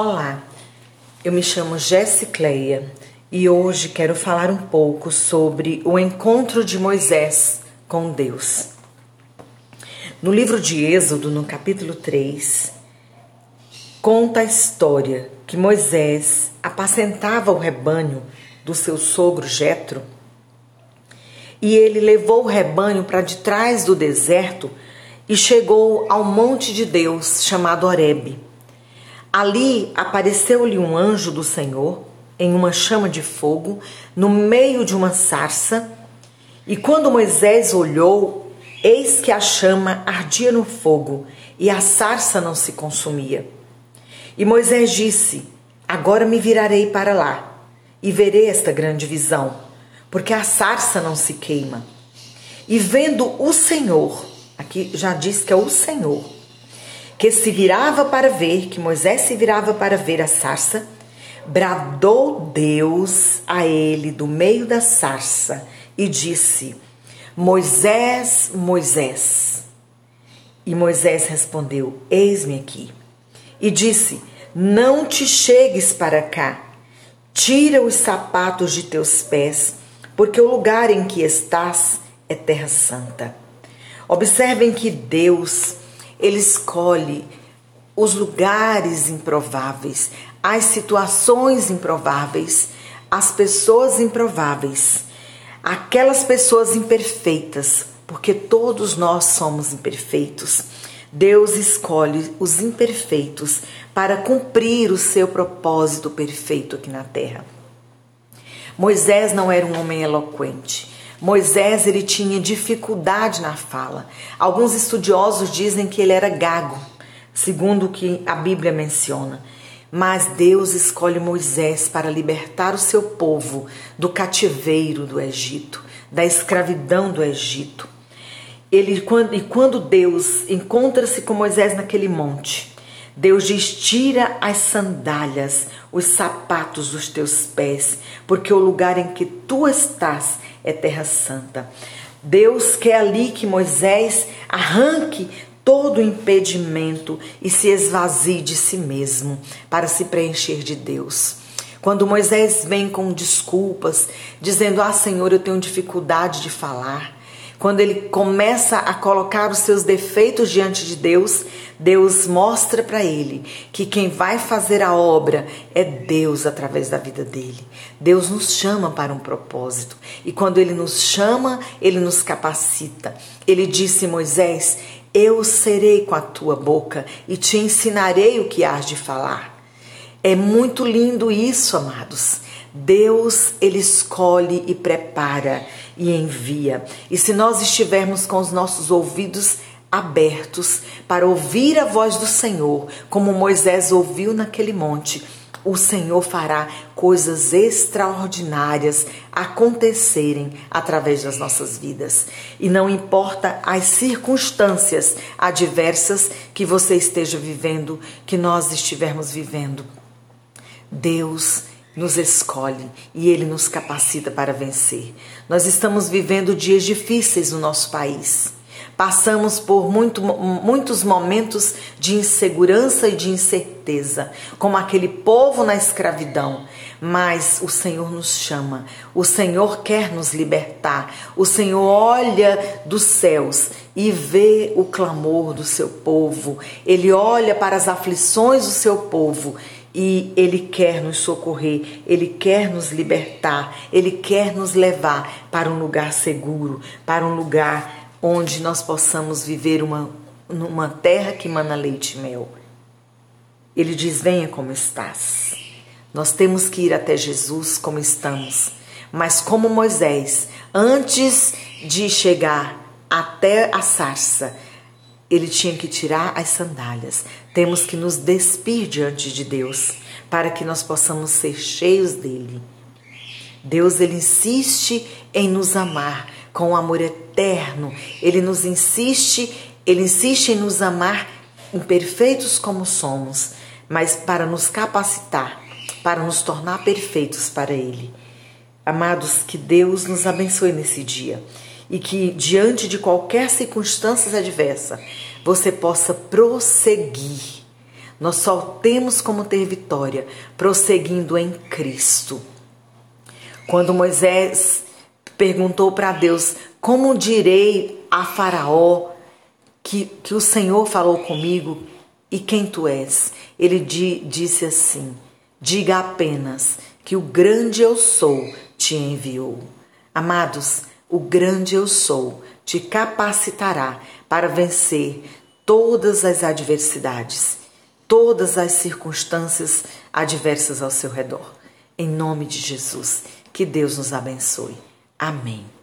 Olá, eu me chamo Jessicleia e hoje quero falar um pouco sobre o encontro de Moisés com Deus. No livro de Êxodo, no capítulo 3, conta a história que Moisés apacentava o rebanho do seu sogro Jetro e ele levou o rebanho para de trás do deserto e chegou ao monte de Deus chamado Horebe. Ali apareceu-lhe um anjo do Senhor em uma chama de fogo no meio de uma sarça. E quando Moisés olhou, eis que a chama ardia no fogo e a sarça não se consumia. E Moisés disse: Agora me virarei para lá e verei esta grande visão, porque a sarça não se queima. E vendo o Senhor, aqui já diz que é o Senhor, que se virava para ver, que Moisés se virava para ver a sarça, bradou Deus a ele do meio da sarça e disse: Moisés, Moisés. E Moisés respondeu: Eis-me aqui. E disse: Não te chegues para cá, tira os sapatos de teus pés, porque o lugar em que estás é terra santa. Observem que Deus ele escolhe os lugares improváveis, as situações improváveis, as pessoas improváveis, aquelas pessoas imperfeitas, porque todos nós somos imperfeitos. Deus escolhe os imperfeitos para cumprir o seu propósito perfeito aqui na terra. Moisés não era um homem eloquente. Moisés ele tinha dificuldade na fala. Alguns estudiosos dizem que ele era gago, segundo o que a Bíblia menciona. Mas Deus escolhe Moisés para libertar o seu povo do cativeiro do Egito, da escravidão do Egito. Ele, quando, e quando Deus encontra-se com Moisés naquele monte, Deus diz: tira as sandálias, os sapatos dos teus pés, porque o lugar em que tu estás é terra santa. Deus quer ali que Moisés arranque todo o impedimento e se esvazie de si mesmo para se preencher de Deus. Quando Moisés vem com desculpas, dizendo: Ah, Senhor, eu tenho dificuldade de falar. Quando ele começa a colocar os seus defeitos diante de Deus, Deus mostra para ele que quem vai fazer a obra é Deus através da vida dele. Deus nos chama para um propósito e quando ele nos chama, ele nos capacita. Ele disse Moisés: Eu serei com a tua boca e te ensinarei o que hás de falar. É muito lindo isso, amados. Deus, ele escolhe e prepara e envia. E se nós estivermos com os nossos ouvidos abertos para ouvir a voz do Senhor, como Moisés ouviu naquele monte, o Senhor fará coisas extraordinárias acontecerem através das nossas vidas. E não importa as circunstâncias adversas que você esteja vivendo, que nós estivermos vivendo, Deus nos escolhe e Ele nos capacita para vencer. Nós estamos vivendo dias difíceis no nosso país. Passamos por muito, muitos momentos de insegurança e de incerteza, como aquele povo na escravidão. Mas o Senhor nos chama, o Senhor quer nos libertar, o Senhor olha dos céus e vê o clamor do seu povo, ele olha para as aflições do seu povo e Ele quer nos socorrer, Ele quer nos libertar, Ele quer nos levar para um lugar seguro, para um lugar onde nós possamos viver uma, numa terra que mana leite e mel. Ele diz: Venha como estás. Nós temos que ir até Jesus como estamos. Mas como Moisés, antes de chegar até a sarça, ele tinha que tirar as sandálias. Temos que nos despir diante de Deus para que nós possamos ser cheios dele. Deus ele insiste em nos amar com um amor eterno. Ele nos insiste, ele insiste em nos amar imperfeitos como somos, mas para nos capacitar, para nos tornar perfeitos para ele. Amados, que Deus nos abençoe nesse dia e que diante de qualquer circunstância adversa você possa prosseguir Nós só temos como ter vitória prosseguindo em Cristo. Quando Moisés perguntou para Deus: Como direi a Faraó que, que o Senhor falou comigo e quem tu és? Ele di, disse assim: Diga apenas que o grande eu sou te enviou. Amados, o grande eu sou te capacitará para vencer todas as adversidades, todas as circunstâncias adversas ao seu redor. Em nome de Jesus, que Deus nos abençoe. Amém.